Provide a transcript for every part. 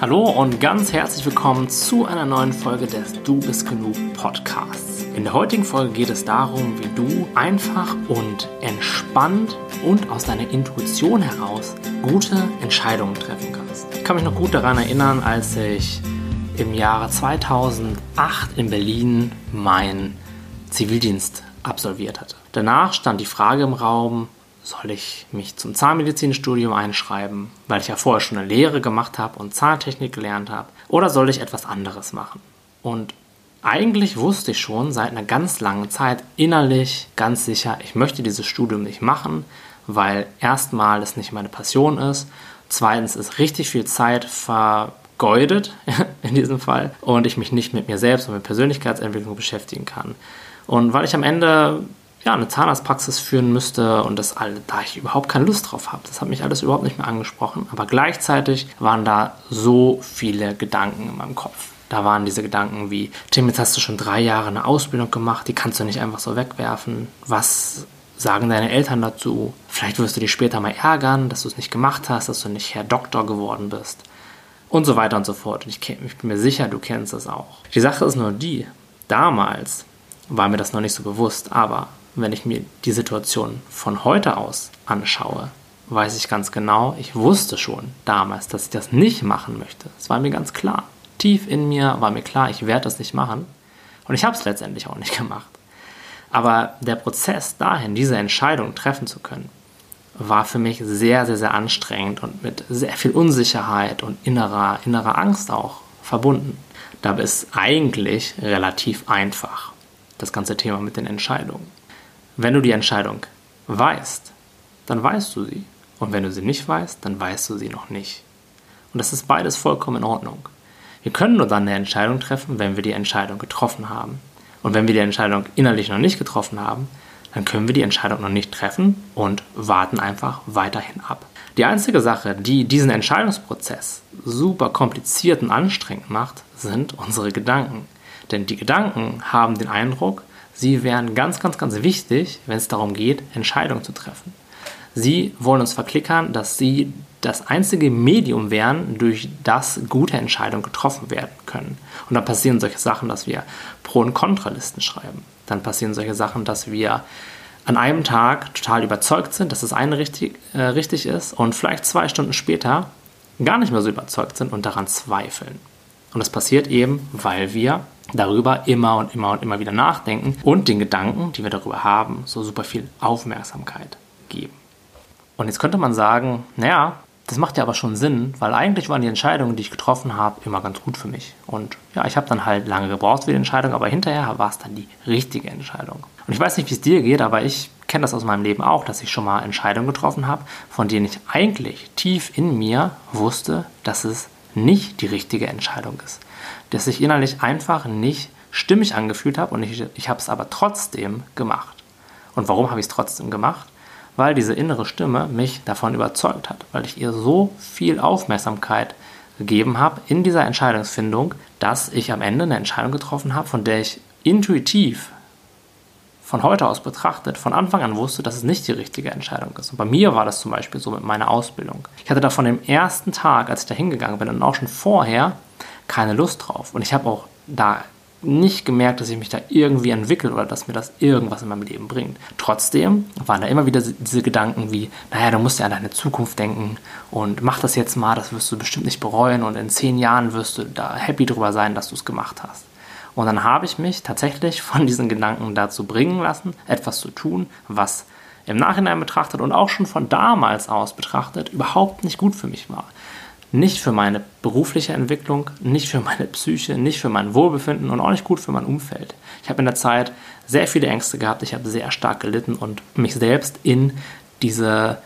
Hallo und ganz herzlich willkommen zu einer neuen Folge des Du bist genug Podcasts. In der heutigen Folge geht es darum, wie du einfach und entspannt und aus deiner Intuition heraus gute Entscheidungen treffen kannst. Ich kann mich noch gut daran erinnern, als ich im Jahre 2008 in Berlin meinen Zivildienst absolviert hatte. Danach stand die Frage im Raum, soll ich mich zum Zahnmedizinstudium einschreiben, weil ich ja vorher schon eine Lehre gemacht habe und Zahntechnik gelernt habe, oder soll ich etwas anderes machen? Und eigentlich wusste ich schon seit einer ganz langen Zeit innerlich ganz sicher, ich möchte dieses Studium nicht machen, weil erstmal es nicht meine Passion ist, zweitens ist richtig viel Zeit vergeudet in diesem Fall und ich mich nicht mit mir selbst und mit Persönlichkeitsentwicklung beschäftigen kann. Und weil ich am Ende ja, eine Zahnarztpraxis führen müsste und das all, da ich überhaupt keine Lust drauf habe. Das hat mich alles überhaupt nicht mehr angesprochen. Aber gleichzeitig waren da so viele Gedanken in meinem Kopf. Da waren diese Gedanken wie, Tim, jetzt hast du schon drei Jahre eine Ausbildung gemacht, die kannst du nicht einfach so wegwerfen. Was sagen deine Eltern dazu? Vielleicht wirst du dich später mal ärgern, dass du es nicht gemacht hast, dass du nicht Herr Doktor geworden bist. Und so weiter und so fort. Und ich, ich bin mir sicher, du kennst das auch. Die Sache ist nur die, damals war mir das noch nicht so bewusst, aber wenn ich mir die Situation von heute aus anschaue, weiß ich ganz genau, ich wusste schon damals, dass ich das nicht machen möchte. Es war mir ganz klar. Tief in mir war mir klar, ich werde das nicht machen. Und ich habe es letztendlich auch nicht gemacht. Aber der Prozess dahin, diese Entscheidung treffen zu können, war für mich sehr, sehr, sehr anstrengend und mit sehr viel Unsicherheit und innerer, innerer Angst auch verbunden. Dabei ist eigentlich relativ einfach, das ganze Thema mit den Entscheidungen. Wenn du die Entscheidung weißt, dann weißt du sie. Und wenn du sie nicht weißt, dann weißt du sie noch nicht. Und das ist beides vollkommen in Ordnung. Wir können nur dann eine Entscheidung treffen, wenn wir die Entscheidung getroffen haben. Und wenn wir die Entscheidung innerlich noch nicht getroffen haben, dann können wir die Entscheidung noch nicht treffen und warten einfach weiterhin ab. Die einzige Sache, die diesen Entscheidungsprozess super kompliziert und anstrengend macht, sind unsere Gedanken. Denn die Gedanken haben den Eindruck, Sie wären ganz, ganz, ganz wichtig, wenn es darum geht, Entscheidungen zu treffen. Sie wollen uns verklickern, dass sie das einzige Medium wären, durch das gute Entscheidungen getroffen werden können. Und dann passieren solche Sachen, dass wir Pro- und Kontralisten schreiben. Dann passieren solche Sachen, dass wir an einem Tag total überzeugt sind, dass das eine richtig, äh, richtig ist und vielleicht zwei Stunden später gar nicht mehr so überzeugt sind und daran zweifeln. Und das passiert eben, weil wir darüber immer und immer und immer wieder nachdenken und den Gedanken, die wir darüber haben, so super viel Aufmerksamkeit geben. Und jetzt könnte man sagen, naja, das macht ja aber schon Sinn, weil eigentlich waren die Entscheidungen, die ich getroffen habe, immer ganz gut für mich. Und ja, ich habe dann halt lange gebraucht für die Entscheidung, aber hinterher war es dann die richtige Entscheidung. Und ich weiß nicht, wie es dir geht, aber ich kenne das aus meinem Leben auch, dass ich schon mal Entscheidungen getroffen habe, von denen ich eigentlich tief in mir wusste, dass es nicht die richtige Entscheidung ist. Dass ich innerlich einfach nicht stimmig angefühlt habe und ich, ich habe es aber trotzdem gemacht. Und warum habe ich es trotzdem gemacht? Weil diese innere Stimme mich davon überzeugt hat, weil ich ihr so viel Aufmerksamkeit gegeben habe in dieser Entscheidungsfindung, dass ich am Ende eine Entscheidung getroffen habe, von der ich intuitiv von heute aus betrachtet von Anfang an wusste, dass es nicht die richtige Entscheidung ist. Und bei mir war das zum Beispiel so mit meiner Ausbildung. Ich hatte da von dem ersten Tag, als ich da hingegangen bin und auch schon vorher, keine Lust drauf. Und ich habe auch da nicht gemerkt, dass ich mich da irgendwie entwickle oder dass mir das irgendwas in meinem Leben bringt. Trotzdem waren da immer wieder diese Gedanken wie, naja, du musst ja an deine Zukunft denken und mach das jetzt mal, das wirst du bestimmt nicht bereuen und in zehn Jahren wirst du da happy drüber sein, dass du es gemacht hast. Und dann habe ich mich tatsächlich von diesen Gedanken dazu bringen lassen, etwas zu tun, was im Nachhinein betrachtet und auch schon von damals aus betrachtet überhaupt nicht gut für mich war. Nicht für meine berufliche Entwicklung, nicht für meine Psyche, nicht für mein Wohlbefinden und auch nicht gut für mein Umfeld. Ich habe in der Zeit sehr viele Ängste gehabt, ich habe sehr stark gelitten und mich selbst in diese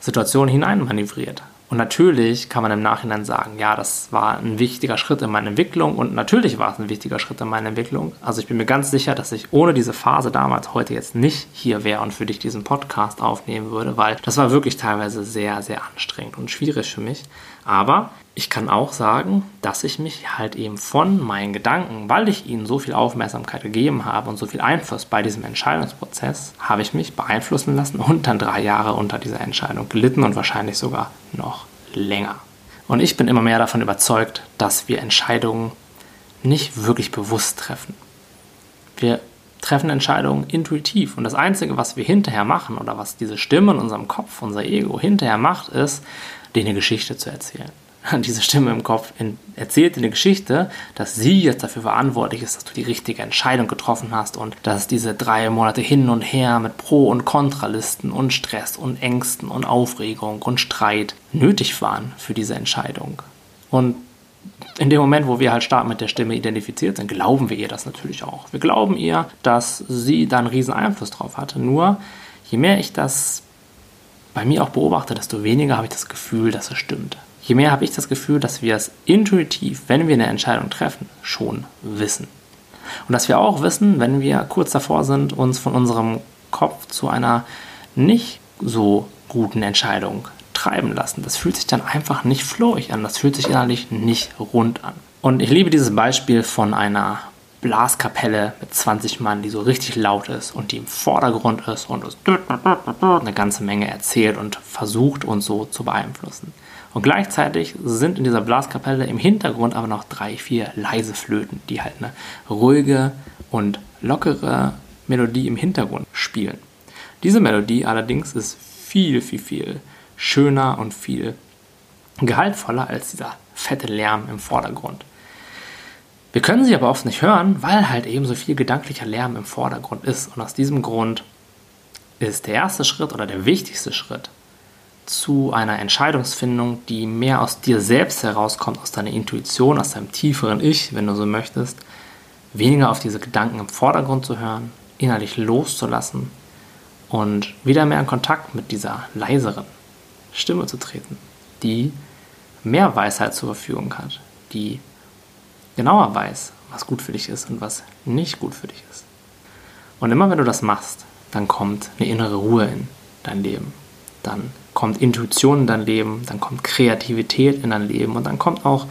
Situation hineinmanövriert. Und natürlich kann man im Nachhinein sagen, ja, das war ein wichtiger Schritt in meiner Entwicklung und natürlich war es ein wichtiger Schritt in meiner Entwicklung. Also ich bin mir ganz sicher, dass ich ohne diese Phase damals heute jetzt nicht hier wäre und für dich diesen Podcast aufnehmen würde, weil das war wirklich teilweise sehr, sehr anstrengend und schwierig für mich. Aber ich kann auch sagen, dass ich mich halt eben von meinen Gedanken, weil ich ihnen so viel Aufmerksamkeit gegeben habe und so viel Einfluss bei diesem Entscheidungsprozess, habe ich mich beeinflussen lassen und dann drei Jahre unter dieser Entscheidung gelitten und wahrscheinlich sogar noch länger. Und ich bin immer mehr davon überzeugt, dass wir Entscheidungen nicht wirklich bewusst treffen. Wir treffen Entscheidungen intuitiv. Und das Einzige, was wir hinterher machen oder was diese Stimme in unserem Kopf, unser Ego hinterher macht, ist, dir eine Geschichte zu erzählen. Diese Stimme im Kopf erzählt dir eine Geschichte, dass sie jetzt dafür verantwortlich ist, dass du die richtige Entscheidung getroffen hast und dass diese drei Monate hin und her mit Pro- und Kontralisten und Stress und Ängsten und Aufregung und Streit nötig waren für diese Entscheidung. Und in dem Moment, wo wir halt stark mit der Stimme identifiziert sind, glauben wir ihr das natürlich auch. Wir glauben ihr, dass sie da einen riesen Einfluss drauf hatte. Nur, je mehr ich das bei mir auch beobachte, desto weniger habe ich das Gefühl, dass es stimmt. Je mehr habe ich das Gefühl, dass wir es intuitiv, wenn wir eine Entscheidung treffen, schon wissen. Und dass wir auch wissen, wenn wir kurz davor sind, uns von unserem Kopf zu einer nicht so guten Entscheidung treiben lassen. Das fühlt sich dann einfach nicht flowig an. Das fühlt sich innerlich nicht rund an. Und ich liebe dieses Beispiel von einer Blaskapelle mit 20 Mann, die so richtig laut ist und die im Vordergrund ist und eine ganze Menge erzählt und versucht, uns so zu beeinflussen. Und gleichzeitig sind in dieser Blaskapelle im Hintergrund aber noch drei, vier leise Flöten, die halt eine ruhige und lockere Melodie im Hintergrund spielen. Diese Melodie allerdings ist viel, viel, viel schöner und viel gehaltvoller als dieser fette Lärm im Vordergrund. Wir können sie aber oft nicht hören, weil halt eben so viel gedanklicher Lärm im Vordergrund ist. Und aus diesem Grund ist der erste Schritt oder der wichtigste Schritt zu einer Entscheidungsfindung, die mehr aus dir selbst herauskommt, aus deiner Intuition, aus deinem tieferen Ich, wenn du so möchtest, weniger auf diese Gedanken im Vordergrund zu hören, innerlich loszulassen und wieder mehr in Kontakt mit dieser leiseren, Stimme zu treten, die mehr Weisheit zur Verfügung hat, die genauer weiß, was gut für dich ist und was nicht gut für dich ist. Und immer wenn du das machst, dann kommt eine innere Ruhe in dein Leben. Dann kommt Intuition in dein Leben, dann kommt Kreativität in dein Leben und dann kommt auch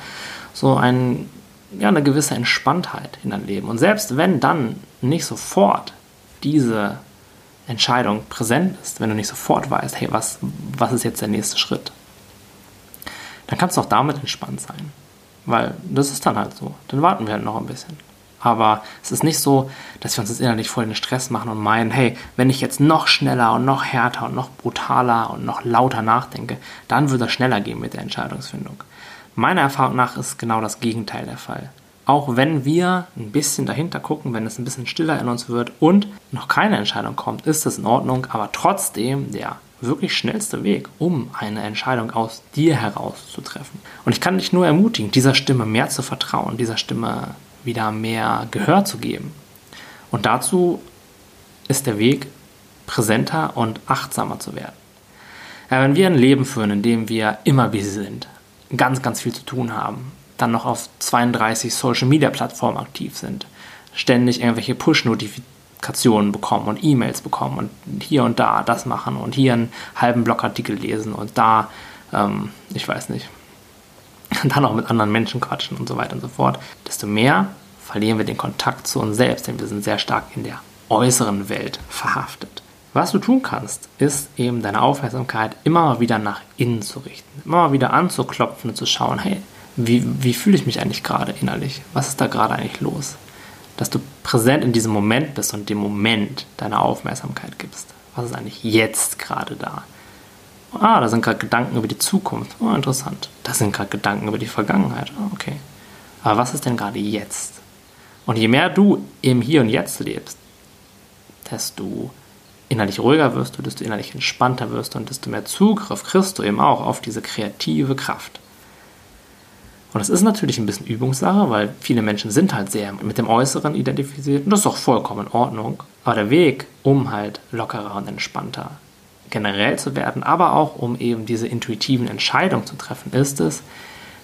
so ein, ja, eine gewisse Entspanntheit in dein Leben. Und selbst wenn dann nicht sofort diese Entscheidung präsent ist, wenn du nicht sofort weißt, hey, was, was ist jetzt der nächste Schritt, dann kannst du auch damit entspannt sein. Weil das ist dann halt so. Dann warten wir halt noch ein bisschen. Aber es ist nicht so, dass wir uns jetzt innerlich voll den Stress machen und meinen, hey, wenn ich jetzt noch schneller und noch härter und noch brutaler und noch lauter nachdenke, dann wird das schneller gehen mit der Entscheidungsfindung. Meiner Erfahrung nach ist genau das Gegenteil der Fall auch wenn wir ein bisschen dahinter gucken, wenn es ein bisschen stiller in uns wird und noch keine Entscheidung kommt, ist das in Ordnung, aber trotzdem der wirklich schnellste Weg, um eine Entscheidung aus dir heraus zu treffen. Und ich kann dich nur ermutigen, dieser Stimme mehr zu vertrauen, dieser Stimme wieder mehr Gehör zu geben. Und dazu ist der Weg, präsenter und achtsamer zu werden. Ja, wenn wir ein Leben führen, in dem wir immer busy sind, ganz, ganz viel zu tun haben, dann noch auf 32 Social Media Plattformen aktiv sind, ständig irgendwelche Push-Notifikationen bekommen und E-Mails bekommen und hier und da das machen und hier einen halben Blogartikel lesen und da, ähm, ich weiß nicht, dann auch mit anderen Menschen quatschen und so weiter und so fort, desto mehr verlieren wir den Kontakt zu uns selbst, denn wir sind sehr stark in der äußeren Welt verhaftet. Was du tun kannst, ist eben deine Aufmerksamkeit immer wieder nach innen zu richten, immer wieder anzuklopfen und zu schauen, hey, wie, wie fühle ich mich eigentlich gerade innerlich? Was ist da gerade eigentlich los? Dass du präsent in diesem Moment bist und dem Moment deine Aufmerksamkeit gibst. Was ist eigentlich jetzt gerade da? Ah, da sind gerade Gedanken über die Zukunft. Oh, interessant. Das sind gerade Gedanken über die Vergangenheit. Oh, okay. Aber was ist denn gerade jetzt? Und je mehr du im Hier und Jetzt lebst, desto innerlich ruhiger wirst du, desto innerlich entspannter wirst du und desto mehr Zugriff kriegst du eben auch auf diese kreative Kraft. Und das ist natürlich ein bisschen Übungssache, weil viele Menschen sind halt sehr mit dem Äußeren identifiziert und das ist auch vollkommen in Ordnung. Aber der Weg, um halt lockerer und entspannter generell zu werden, aber auch um eben diese intuitiven Entscheidungen zu treffen, ist es,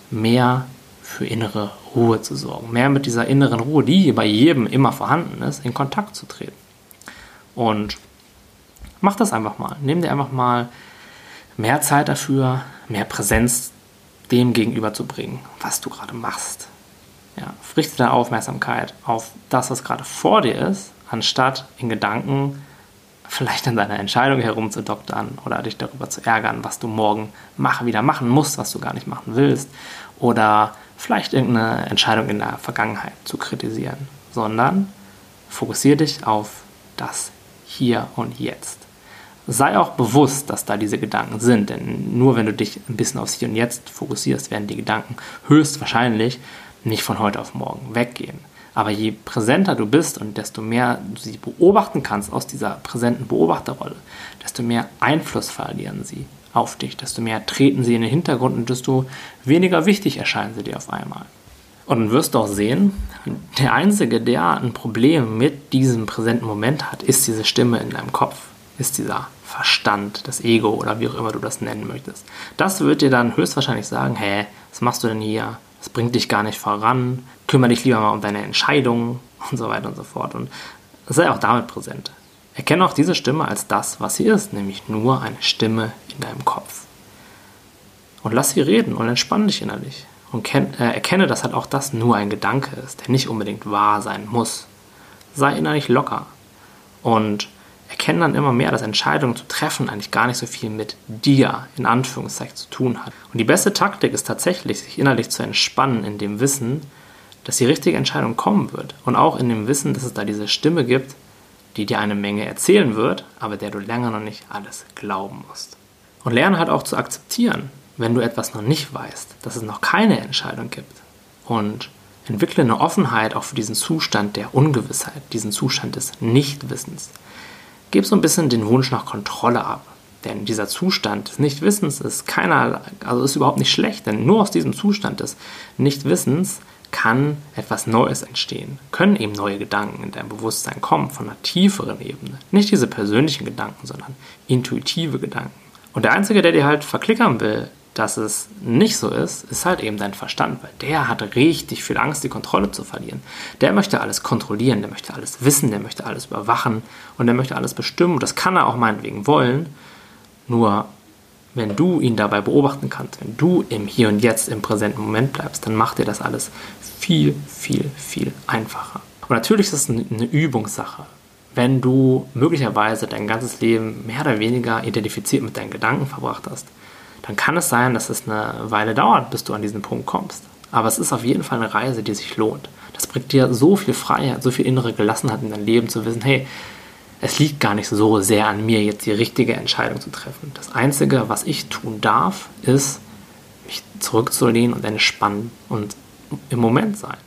mehr für innere Ruhe zu sorgen. Mehr mit dieser inneren Ruhe, die bei jedem immer vorhanden ist, in Kontakt zu treten. Und mach das einfach mal. Nimm dir einfach mal mehr Zeit dafür, mehr Präsenz dem gegenüberzubringen, was du gerade machst. Ja, richte deine Aufmerksamkeit auf das, was gerade vor dir ist, anstatt in Gedanken vielleicht an deiner Entscheidung herumzudoktern oder dich darüber zu ärgern, was du morgen mach, wieder machen musst, was du gar nicht machen willst. Oder vielleicht irgendeine Entscheidung in der Vergangenheit zu kritisieren, sondern fokussiere dich auf das Hier und Jetzt. Sei auch bewusst, dass da diese Gedanken sind, denn nur wenn du dich ein bisschen aufs Hier und Jetzt fokussierst, werden die Gedanken höchstwahrscheinlich nicht von heute auf morgen weggehen. Aber je präsenter du bist und desto mehr du sie beobachten kannst aus dieser präsenten Beobachterrolle, desto mehr Einfluss verlieren sie auf dich, desto mehr treten sie in den Hintergrund und desto weniger wichtig erscheinen sie dir auf einmal. Und dann wirst du auch sehen, der Einzige, der ein Problem mit diesem präsenten Moment hat, ist diese Stimme in deinem Kopf, ist dieser Verstand, das Ego oder wie auch immer du das nennen möchtest. Das wird dir dann höchstwahrscheinlich sagen, hä, was machst du denn hier? Das bringt dich gar nicht voran. Kümmere dich lieber mal um deine Entscheidungen und so weiter und so fort. Und sei auch damit präsent. Erkenne auch diese Stimme als das, was sie ist, nämlich nur eine Stimme in deinem Kopf. Und lass sie reden und entspann dich innerlich. Und äh, erkenne, dass halt auch das nur ein Gedanke ist, der nicht unbedingt wahr sein muss. Sei innerlich locker. Und erkennen dann immer mehr, dass Entscheidungen zu treffen eigentlich gar nicht so viel mit dir in Anführungszeichen zu tun hat. Und die beste Taktik ist tatsächlich, sich innerlich zu entspannen in dem Wissen, dass die richtige Entscheidung kommen wird. Und auch in dem Wissen, dass es da diese Stimme gibt, die dir eine Menge erzählen wird, aber der du länger noch nicht alles glauben musst. Und lerne halt auch zu akzeptieren, wenn du etwas noch nicht weißt, dass es noch keine Entscheidung gibt. Und entwickle eine Offenheit auch für diesen Zustand der Ungewissheit, diesen Zustand des Nichtwissens. Gib so ein bisschen den Wunsch nach Kontrolle ab. Denn dieser Zustand des Nichtwissens ist keiner, also ist überhaupt nicht schlecht, denn nur aus diesem Zustand des Nichtwissens kann etwas Neues entstehen, können eben neue Gedanken in dein Bewusstsein kommen von einer tieferen Ebene. Nicht diese persönlichen Gedanken, sondern intuitive Gedanken. Und der Einzige, der dir halt verklickern will, dass es nicht so ist, ist halt eben dein Verstand, weil der hat richtig viel Angst, die Kontrolle zu verlieren. Der möchte alles kontrollieren, der möchte alles wissen, der möchte alles überwachen und der möchte alles bestimmen. Das kann er auch meinetwegen wollen. Nur wenn du ihn dabei beobachten kannst, wenn du im Hier und Jetzt, im präsenten Moment bleibst, dann macht dir das alles viel, viel, viel einfacher. Und natürlich ist es eine Übungssache. Wenn du möglicherweise dein ganzes Leben mehr oder weniger identifiziert mit deinen Gedanken verbracht hast, dann kann es sein, dass es eine Weile dauert, bis du an diesen Punkt kommst. Aber es ist auf jeden Fall eine Reise, die sich lohnt. Das bringt dir so viel Freiheit, so viel innere Gelassenheit in dein Leben zu wissen, hey, es liegt gar nicht so sehr an mir, jetzt die richtige Entscheidung zu treffen. Das Einzige, was ich tun darf, ist, mich zurückzulehnen und entspannen und im Moment sein.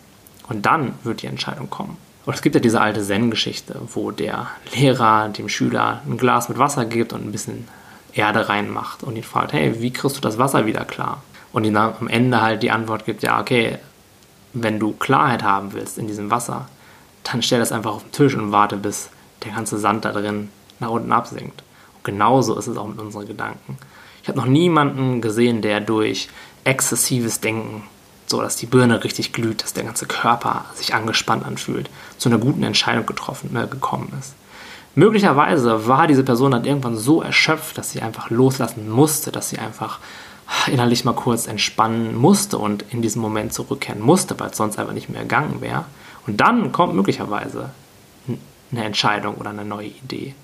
Und dann wird die Entscheidung kommen. Und es gibt ja diese alte Zen-Geschichte, wo der Lehrer dem Schüler ein Glas mit Wasser gibt und ein bisschen Erde reinmacht und ihn fragt, hey, wie kriegst du das Wasser wieder klar? Und ihm am Ende halt die Antwort gibt, ja, okay, wenn du Klarheit haben willst in diesem Wasser, dann stell das einfach auf den Tisch und warte, bis der ganze Sand da drin nach unten absinkt. Und genauso ist es auch mit unseren Gedanken. Ich habe noch niemanden gesehen, der durch exzessives Denken, so dass die Birne richtig glüht, dass der ganze Körper sich angespannt anfühlt, zu einer guten Entscheidung getroffen, äh, gekommen ist. Möglicherweise war diese Person dann irgendwann so erschöpft, dass sie einfach loslassen musste, dass sie einfach innerlich mal kurz entspannen musste und in diesen Moment zurückkehren musste, weil es sonst einfach nicht mehr gegangen wäre. Und dann kommt möglicherweise eine Entscheidung oder eine neue Idee.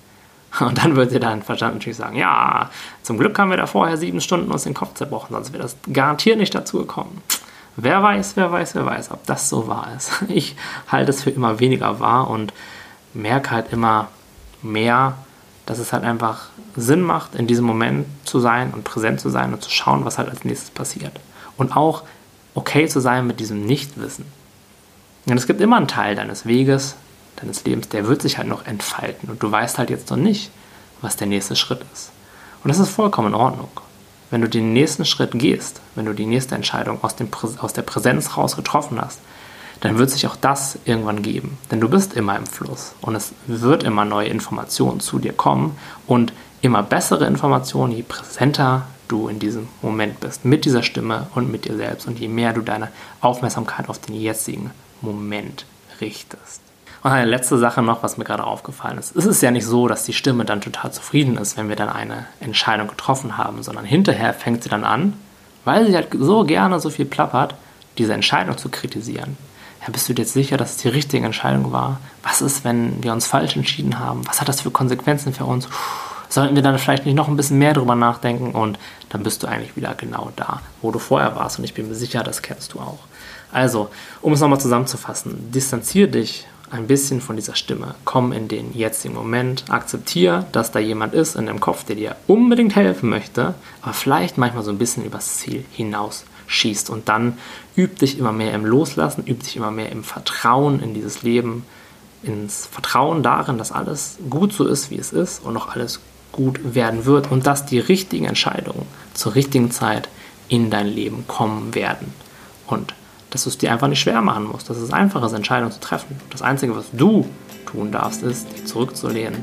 Und dann wird dir dein Verstand natürlich sagen, ja, zum Glück haben wir da vorher sieben Stunden uns den Kopf zerbrochen, sonst wäre das garantiert nicht dazu gekommen. Wer weiß, wer weiß, wer weiß, ob das so wahr ist. Ich halte es für immer weniger wahr und merke halt immer, mehr, dass es halt einfach Sinn macht, in diesem Moment zu sein und präsent zu sein und zu schauen, was halt als nächstes passiert. Und auch okay zu sein mit diesem Nichtwissen. Und es gibt immer einen Teil deines Weges, deines Lebens, der wird sich halt noch entfalten. Und du weißt halt jetzt noch nicht, was der nächste Schritt ist. Und das ist vollkommen in Ordnung. Wenn du den nächsten Schritt gehst, wenn du die nächste Entscheidung aus, dem, aus der Präsenz raus getroffen hast, dann wird sich auch das irgendwann geben. Denn du bist immer im Fluss und es wird immer neue Informationen zu dir kommen und immer bessere Informationen, je präsenter du in diesem Moment bist, mit dieser Stimme und mit dir selbst und je mehr du deine Aufmerksamkeit auf den jetzigen Moment richtest. Und eine letzte Sache noch, was mir gerade aufgefallen ist. Es ist ja nicht so, dass die Stimme dann total zufrieden ist, wenn wir dann eine Entscheidung getroffen haben, sondern hinterher fängt sie dann an, weil sie halt so gerne so viel plappert, diese Entscheidung zu kritisieren Ja, bist du dir jetzt sicher, dass es die richtige Entscheidung war? Was ist, wenn wir uns falsch entschieden haben? Was hat das für Konsequenzen für uns? Sollten wir dann vielleicht nicht noch ein bisschen mehr drüber nachdenken? Und dann bist du eigentlich wieder genau da, wo du vorher warst. Und ich bin mir sicher, das kennst du auch. Also, um es nochmal zusammenzufassen, distanziere dich ein bisschen von dieser Stimme. Komm in den jetzigen Moment, akzeptiere, dass da jemand ist in deinem Kopf, der dir unbedingt helfen möchte, aber vielleicht manchmal so ein bisschen übers Ziel hinaus schießt. Und dann üb dich immer mehr im Loslassen, üb dich immer mehr im Vertrauen in dieses Leben, ins Vertrauen darin, dass alles gut so ist, wie es ist und auch alles gut werden wird und dass die richtigen Entscheidungen zur richtigen Zeit in dein Leben kommen werden. Und dass du es dir einfach nicht schwer machen musst, dass es einfach ist, Entscheidungen zu treffen. Das Einzige, was du tun darfst, ist, dich zurückzulehnen,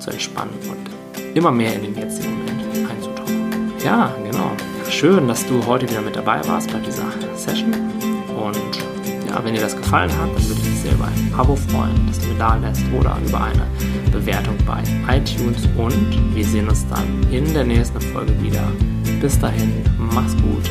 zu entspannen und immer mehr in den jetzigen Moment einzutauchen. Ja, genau. Schön, dass du heute wieder mit dabei warst bei dieser Session. Und ja, wenn dir das gefallen hat, dann würde ich mich sehr über ein Abo freuen, das du mir da lässt oder über eine Bewertung bei iTunes. Und wir sehen uns dann in der nächsten Folge wieder. Bis dahin, mach's gut